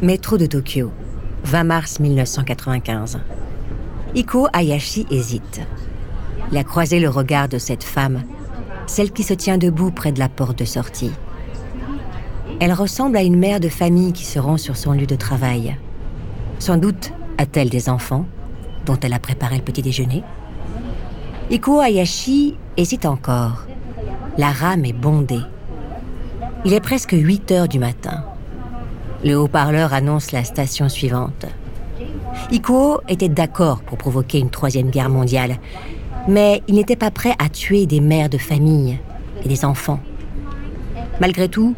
Métro de Tokyo, 20 mars 1995. Iko Hayashi hésite. Il a croisé le regard de cette femme, celle qui se tient debout près de la porte de sortie. Elle ressemble à une mère de famille qui se rend sur son lieu de travail. Sans doute a-t-elle des enfants dont elle a préparé le petit déjeuner Iko Hayashi hésite encore. La rame est bondée. Il est presque 8 heures du matin. Le haut-parleur annonce la station suivante. Ikuo était d'accord pour provoquer une troisième guerre mondiale, mais il n'était pas prêt à tuer des mères de famille et des enfants. Malgré tout,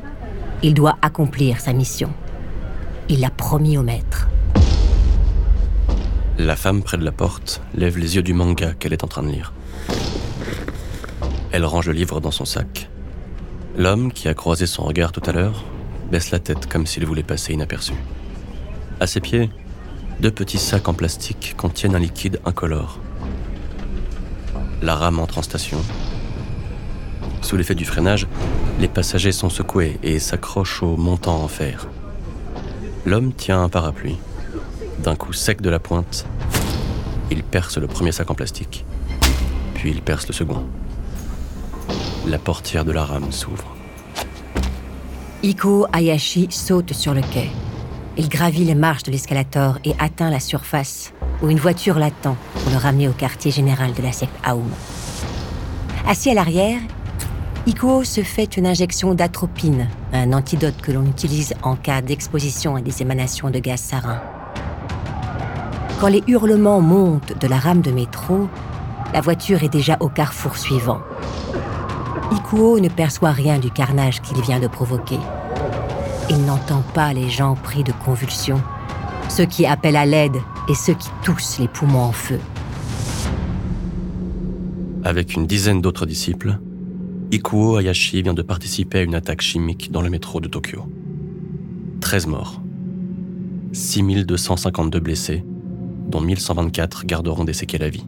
il doit accomplir sa mission. Il l'a promis au maître. La femme près de la porte lève les yeux du manga qu'elle est en train de lire. Elle range le livre dans son sac. L'homme, qui a croisé son regard tout à l'heure, baisse la tête comme s'il voulait passer inaperçu. À ses pieds, deux petits sacs en plastique contiennent un liquide incolore. La rame entre en station. Sous l'effet du freinage, les passagers sont secoués et s'accrochent au montant en fer. L'homme tient un parapluie. D'un coup sec de la pointe, il perce le premier sac en plastique, puis il perce le second. La portière de la rame s'ouvre. Iko Hayashi saute sur le quai. Il gravit les marches de l'escalator et atteint la surface, où une voiture l'attend pour le ramener au quartier général de la secte Aoum. Assis à l'arrière, Iko se fait une injection d'atropine, un antidote que l'on utilise en cas d'exposition à des émanations de gaz sarin. Quand les hurlements montent de la rame de métro, la voiture est déjà au carrefour suivant. Ikuo ne perçoit rien du carnage qu'il vient de provoquer. Il n'entend pas les gens pris de convulsions, ceux qui appellent à l'aide et ceux qui toussent les poumons en feu. Avec une dizaine d'autres disciples, Ikuo Hayashi vient de participer à une attaque chimique dans le métro de Tokyo. 13 morts, 6252 blessés, dont 1124 garderont des séquelles à vie.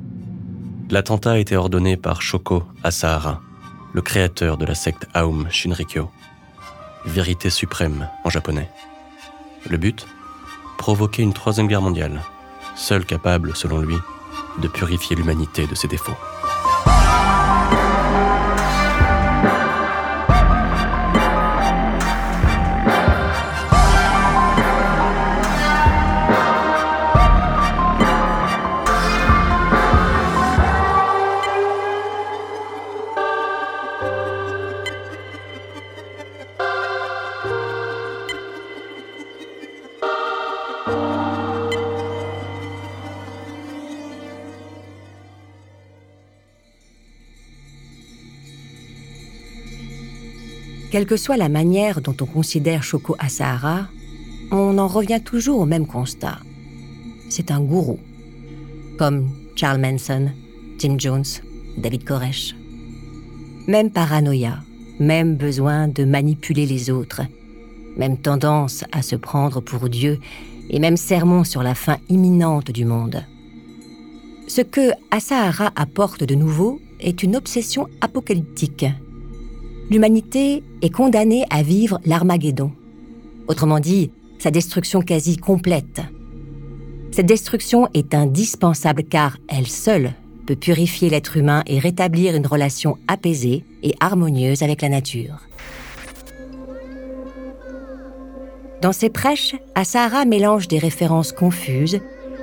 L'attentat a été ordonné par Shoko Asahara, le créateur de la secte Aum Shinrikyo. Vérité suprême en japonais. Le but? Provoquer une troisième guerre mondiale, seule capable, selon lui, de purifier l'humanité de ses défauts. Quelle que soit la manière dont on considère Shoko Asahara, on en revient toujours au même constat. C'est un gourou, comme Charles Manson, Jim Jones, David Koresh. Même paranoïa, même besoin de manipuler les autres, même tendance à se prendre pour Dieu et même sermon sur la fin imminente du monde. Ce que Asahara apporte de nouveau est une obsession apocalyptique l'humanité est condamnée à vivre l'Armageddon. Autrement dit, sa destruction quasi complète. Cette destruction est indispensable car elle seule peut purifier l'être humain et rétablir une relation apaisée et harmonieuse avec la nature. Dans ses prêches, Asahara mélange des références confuses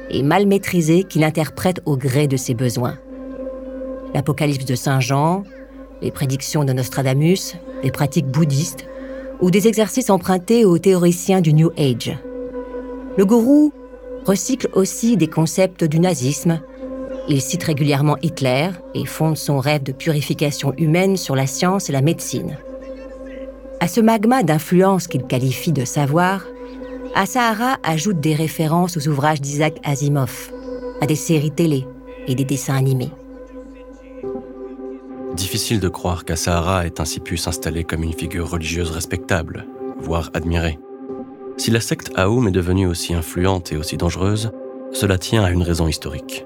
et mal maîtrisées qu'il interprète au gré de ses besoins. L'Apocalypse de Saint Jean, les prédictions de Nostradamus, les pratiques bouddhistes ou des exercices empruntés aux théoriciens du New Age. Le gourou recycle aussi des concepts du nazisme, Il cite régulièrement Hitler et fonde son rêve de purification humaine sur la science et la médecine. À ce magma d'influence qu'il qualifie de savoir, Asahara ajoute des références aux ouvrages d'Isaac Asimov, à des séries télé et des dessins animés. Difficile de croire qu'Asahara ait ainsi pu s'installer comme une figure religieuse respectable, voire admirée. Si la secte Aoum est devenue aussi influente et aussi dangereuse, cela tient à une raison historique.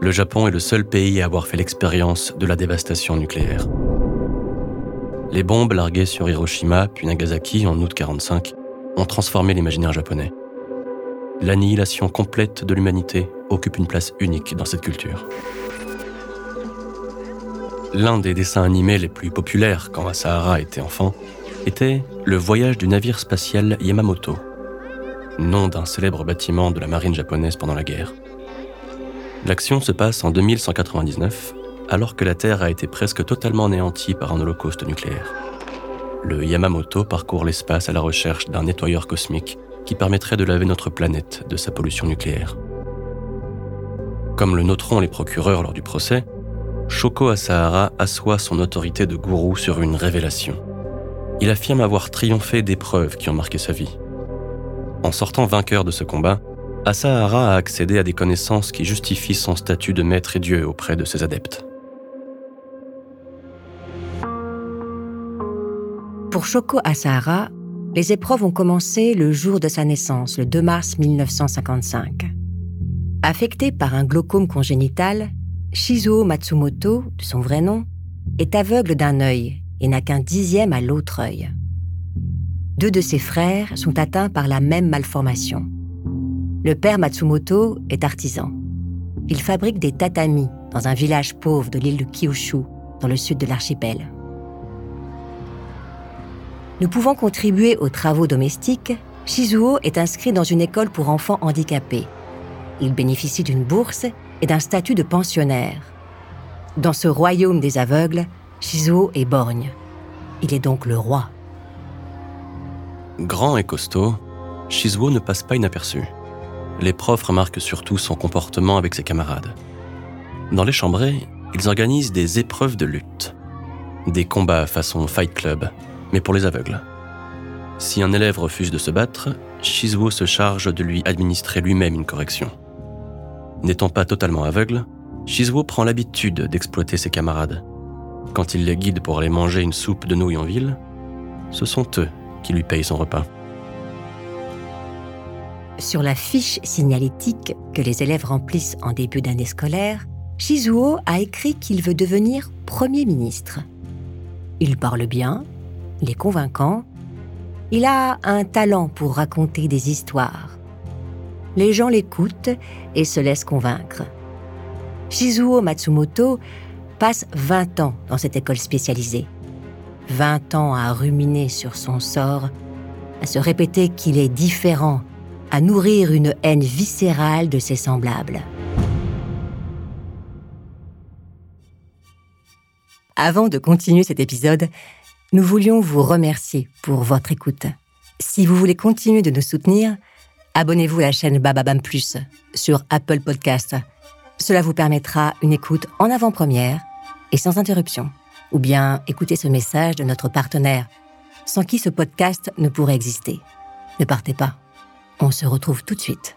Le Japon est le seul pays à avoir fait l'expérience de la dévastation nucléaire. Les bombes larguées sur Hiroshima puis Nagasaki en août 1945 ont transformé l'imaginaire japonais. L'annihilation complète de l'humanité occupe une place unique dans cette culture. L'un des dessins animés les plus populaires quand Asahara était enfant était Le voyage du navire spatial Yamamoto, nom d'un célèbre bâtiment de la marine japonaise pendant la guerre. L'action se passe en 2199, alors que la Terre a été presque totalement anéantie par un holocauste nucléaire. Le Yamamoto parcourt l'espace à la recherche d'un nettoyeur cosmique qui permettrait de laver notre planète de sa pollution nucléaire. Comme le noteront les procureurs lors du procès, Shoko Asahara assoit son autorité de gourou sur une révélation. Il affirme avoir triomphé des preuves qui ont marqué sa vie. En sortant vainqueur de ce combat, Asahara a accédé à des connaissances qui justifient son statut de maître et dieu auprès de ses adeptes. Pour Shoko Asahara, les épreuves ont commencé le jour de sa naissance, le 2 mars 1955. Affecté par un glaucome congénital, Shizuo Matsumoto, de son vrai nom, est aveugle d'un œil et n'a qu'un dixième à l'autre œil. Deux de ses frères sont atteints par la même malformation. Le père Matsumoto est artisan. Il fabrique des tatamis dans un village pauvre de l'île de Kyushu, dans le sud de l'archipel. Ne pouvant contribuer aux travaux domestiques, Shizuo est inscrit dans une école pour enfants handicapés. Il bénéficie d'une bourse et d'un statut de pensionnaire. Dans ce royaume des aveugles, Shizuo est borgne. Il est donc le roi. Grand et costaud, Shizuo ne passe pas inaperçu. Les profs remarquent surtout son comportement avec ses camarades. Dans les chambrées, ils organisent des épreuves de lutte. Des combats façon Fight Club, mais pour les aveugles. Si un élève refuse de se battre, Shizuo se charge de lui administrer lui-même une correction. N'étant pas totalement aveugle, Shizuo prend l'habitude d'exploiter ses camarades. Quand il les guide pour aller manger une soupe de nouilles en ville, ce sont eux qui lui payent son repas. Sur la fiche signalétique que les élèves remplissent en début d'année scolaire, Shizuo a écrit qu'il veut devenir Premier ministre. Il parle bien, il est convaincant. Il a un talent pour raconter des histoires. Les gens l'écoutent et se laissent convaincre. Shizuo Matsumoto passe 20 ans dans cette école spécialisée. 20 ans à ruminer sur son sort, à se répéter qu'il est différent, à nourrir une haine viscérale de ses semblables. Avant de continuer cet épisode, nous voulions vous remercier pour votre écoute. Si vous voulez continuer de nous soutenir, abonnez-vous à la chaîne Bababam Plus sur Apple Podcast. Cela vous permettra une écoute en avant-première et sans interruption. Ou bien écoutez ce message de notre partenaire, sans qui ce podcast ne pourrait exister. Ne partez pas. On se retrouve tout de suite.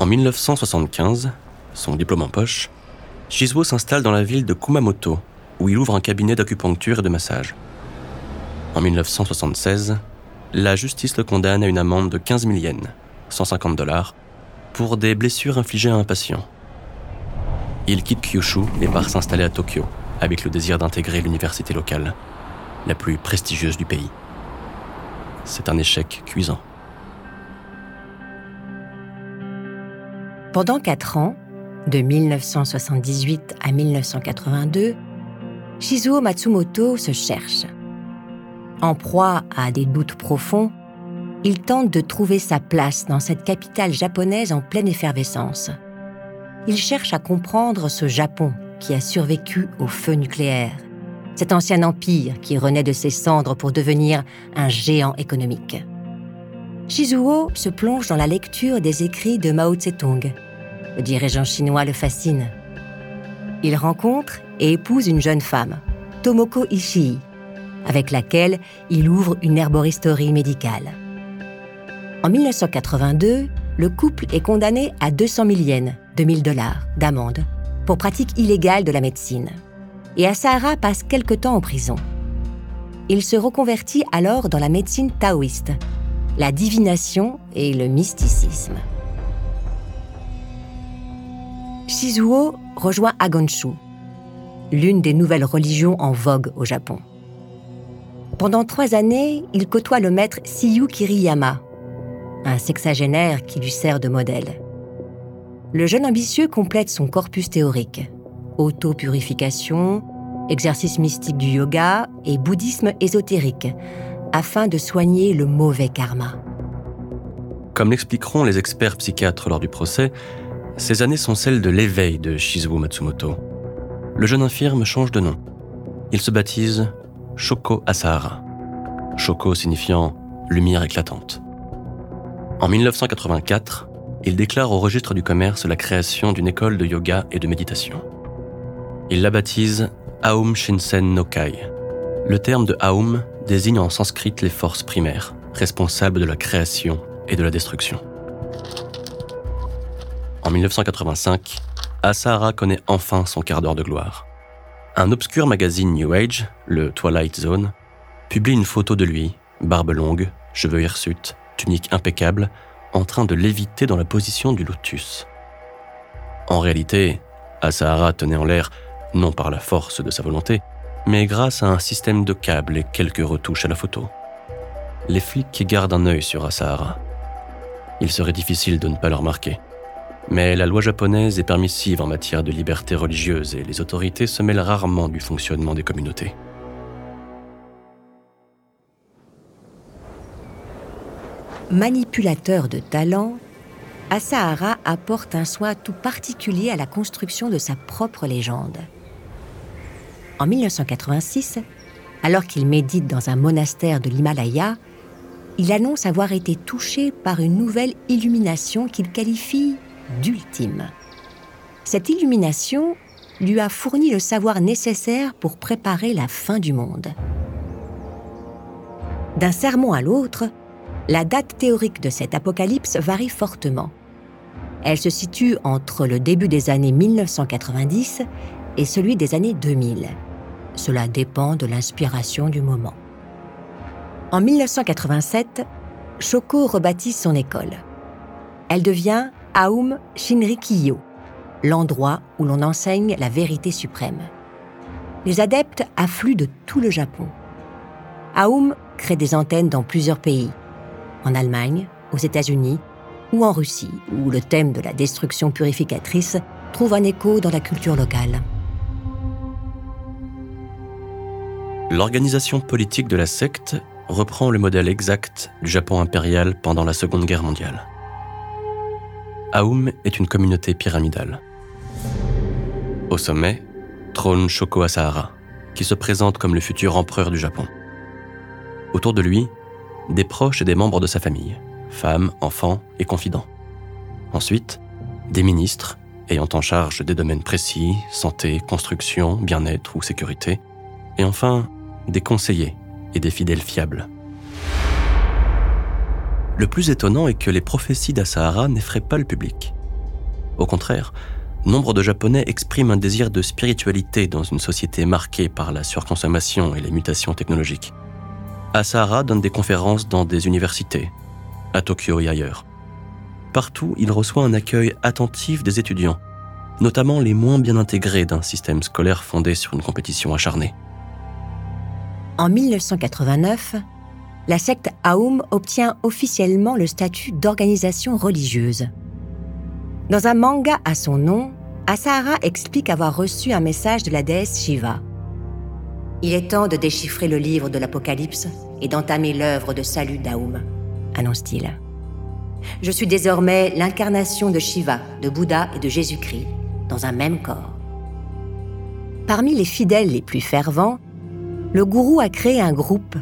En 1975, son diplôme en poche, Shizuo s'installe dans la ville de Kumamoto, où il ouvre un cabinet d'acupuncture et de massage. En 1976, la justice le condamne à une amende de 15 000 yens, 150 dollars, pour des blessures infligées à un patient. Il quitte Kyushu et part s'installer à Tokyo, avec le désir d'intégrer l'université locale, la plus prestigieuse du pays. c'est un échec cuisant. Pendant quatre ans, de 1978 à 1982, Shizuo Matsumoto se cherche. En proie à des doutes profonds, il tente de trouver sa place dans cette capitale japonaise en pleine effervescence. Il cherche à comprendre ce Japon qui a survécu au feu nucléaire, cet ancien empire qui renaît de ses cendres pour devenir un géant économique. Shizuo se plonge dans la lecture des écrits de Mao Tse-tung. Le dirigeant chinois le fascine. Il rencontre et épouse une jeune femme, Tomoko Ishii, avec laquelle il ouvre une herboristerie médicale. En 1982, le couple est condamné à 200 000 yens, 2000 dollars, d'amende, pour pratique illégale de la médecine. Et Asahara passe quelque temps en prison. Il se reconvertit alors dans la médecine taoïste, la divination et le mysticisme. Shizuo rejoint Agonshu, l'une des nouvelles religions en vogue au Japon. Pendant trois années, il côtoie le maître Siyu Kiriyama, un sexagénaire qui lui sert de modèle. Le jeune ambitieux complète son corpus théorique auto-purification, exercice mystique du yoga et bouddhisme ésotérique, afin de soigner le mauvais karma. Comme l'expliqueront les experts psychiatres lors du procès, ces années sont celles de l'éveil de Shizuo Matsumoto. Le jeune infirme change de nom. Il se baptise Shoko Asahara. Shoko signifiant lumière éclatante. En 1984, il déclare au registre du commerce la création d'une école de yoga et de méditation. Il la baptise Aum Shinsen no Kai. Le terme de Aum désigne en sanskrit les forces primaires, responsables de la création et de la destruction. En 1985, Asahara connaît enfin son quart d'heure de gloire. Un obscur magazine New Age, le Twilight Zone, publie une photo de lui, barbe longue, cheveux hirsutes, tunique impeccable, en train de léviter dans la position du lotus. En réalité, Asahara tenait en l'air non par la force de sa volonté, mais grâce à un système de câbles et quelques retouches à la photo. Les flics gardent un œil sur Asahara. Il serait difficile de ne pas le remarquer. Mais la loi japonaise est permissive en matière de liberté religieuse et les autorités se mêlent rarement du fonctionnement des communautés. manipulateur de talent, Asahara apporte un soin tout particulier à la construction de sa propre légende. En 1986, alors qu'il médite dans un monastère de l'Himalaya, il annonce avoir été touché par une nouvelle illumination qu'il qualifie d'ultime. Cette illumination lui a fourni le savoir nécessaire pour préparer la fin du monde. D'un sermon à l'autre, la date théorique de cette apocalypse varie fortement. Elle se situe entre le début des années 1990 et celui des années 2000. Cela dépend de l'inspiration du moment. En 1987, Shoko rebaptise son école. Elle devient Aum Shinrikyo, l'endroit où l'on enseigne la vérité suprême. Les adeptes affluent de tout le Japon. Aum crée des antennes dans plusieurs pays, en Allemagne, aux États-Unis ou en Russie, où le thème de la destruction purificatrice trouve un écho dans la culture locale. L'organisation politique de la secte reprend le modèle exact du Japon impérial pendant la Seconde Guerre mondiale. Aum est une communauté pyramidale. Au sommet, trône Shoko Asahara, qui se présente comme le futur empereur du Japon. Autour de lui, des proches et des membres de sa famille, femmes, enfants et confidents. Ensuite, des ministres ayant en charge des domaines précis, santé, construction, bien-être ou sécurité. Et enfin, des conseillers et des fidèles fiables. Le plus étonnant est que les prophéties d'Asahara n'effraient pas le public. Au contraire, nombre de Japonais expriment un désir de spiritualité dans une société marquée par la surconsommation et les mutations technologiques. Asahara donne des conférences dans des universités, à Tokyo et ailleurs. Partout, il reçoit un accueil attentif des étudiants, notamment les moins bien intégrés d'un système scolaire fondé sur une compétition acharnée. En 1989, la secte Aoum obtient officiellement le statut d'organisation religieuse. Dans un manga à son nom, Asahara explique avoir reçu un message de la déesse Shiva. Il est temps de déchiffrer le livre de l'Apocalypse et d'entamer l'œuvre de salut d'Aoum, annonce-t-il. Je suis désormais l'incarnation de Shiva, de Bouddha et de Jésus-Christ, dans un même corps. Parmi les fidèles les plus fervents, le gourou a créé un groupe,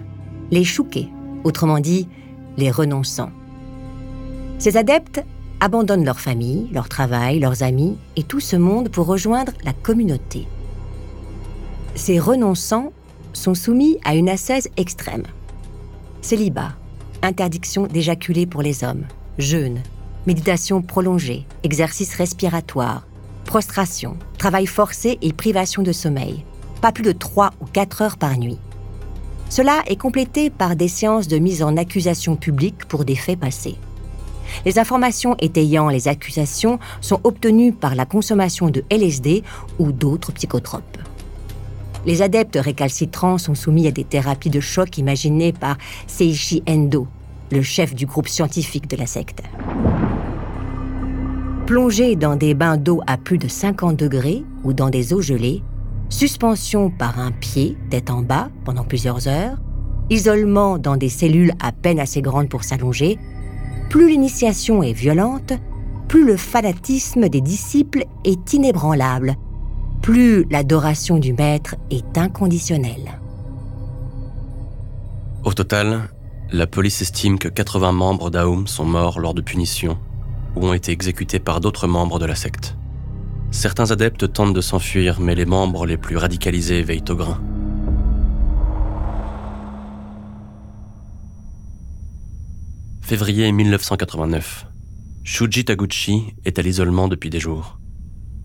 les Chouquets, autrement dit, les renonçants. Ces adeptes abandonnent leur famille, leur travail, leurs amis et tout ce monde pour rejoindre la communauté. Ces renonçants sont soumis à une ascèse extrême. Célibat, interdiction d'éjaculer pour les hommes, jeûne, méditation prolongée, exercice respiratoire, prostration, travail forcé et privation de sommeil, pas plus de 3 ou 4 heures par nuit. Cela est complété par des séances de mise en accusation publique pour des faits passés. Les informations étayant les accusations sont obtenues par la consommation de LSD ou d'autres psychotropes. Les adeptes récalcitrants sont soumis à des thérapies de choc imaginées par Seishi Endo, le chef du groupe scientifique de la secte. Plongés dans des bains d'eau à plus de 50 degrés ou dans des eaux gelées, suspension par un pied tête en bas pendant plusieurs heures, isolement dans des cellules à peine assez grandes pour s'allonger, plus l'initiation est violente, plus le fanatisme des disciples est inébranlable, plus l'adoration du maître est inconditionnelle. Au total, la police estime que 80 membres d'Aoum sont morts lors de punitions ou ont été exécutés par d'autres membres de la secte. Certains adeptes tentent de s'enfuir, mais les membres les plus radicalisés veillent au grain. Février 1989. Shuji Taguchi est à l'isolement depuis des jours.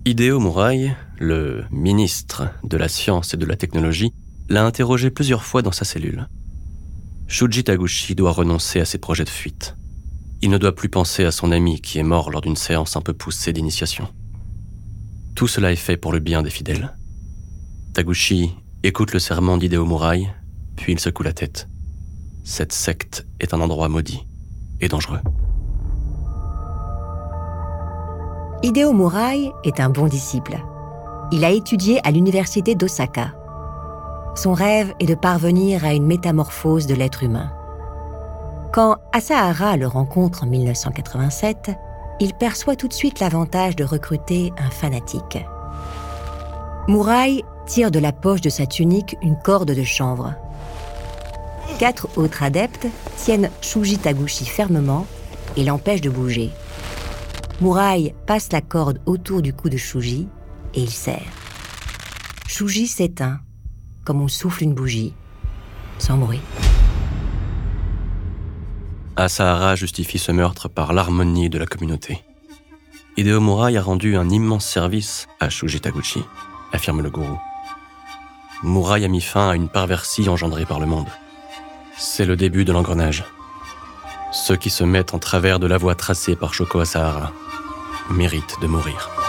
Hideo Murai, le ministre de la Science et de la Technologie, l'a interrogé plusieurs fois dans sa cellule. Shuji Taguchi doit renoncer à ses projets de fuite. Il ne doit plus penser à son ami qui est mort lors d'une séance un peu poussée d'initiation. Tout cela est fait pour le bien des fidèles. Taguchi écoute le serment d'Hideo Murai, puis il secoue la tête. Cette secte est un endroit maudit et dangereux. Hideo Murai est un bon disciple. Il a étudié à l'université d'Osaka. Son rêve est de parvenir à une métamorphose de l'être humain. Quand Asahara le rencontre en 1987, il perçoit tout de suite l'avantage de recruter un fanatique. Murai tire de la poche de sa tunique une corde de chanvre. Quatre autres adeptes tiennent Shuji Taguchi fermement et l'empêchent de bouger. Murai passe la corde autour du cou de Shuji et il serre. Shuji s'éteint, comme on souffle une bougie, sans bruit. Asahara justifie ce meurtre par l'harmonie de la communauté. Hideo Murai a rendu un immense service à Shuji Taguchi, affirme le gourou. Murai a mis fin à une perversie engendrée par le monde. C'est le début de l'engrenage. Ceux qui se mettent en travers de la voie tracée par Shoko Asahara méritent de mourir.